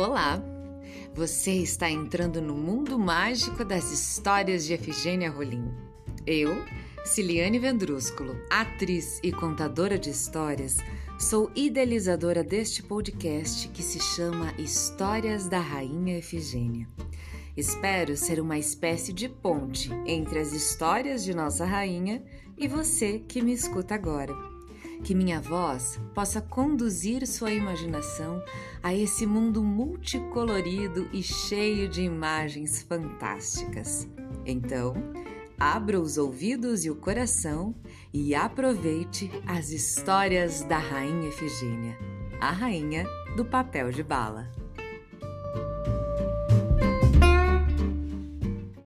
Olá! Você está entrando no mundo mágico das histórias de Efigênia Rolim. Eu, Ciliane Vendrúsculo, atriz e contadora de histórias, sou idealizadora deste podcast que se chama Histórias da Rainha Efigênia. Espero ser uma espécie de ponte entre as histórias de nossa rainha e você que me escuta agora que minha voz possa conduzir sua imaginação a esse mundo multicolorido e cheio de imagens fantásticas. Então, abra os ouvidos e o coração e aproveite as histórias da Rainha Efigênia, a rainha do papel de bala.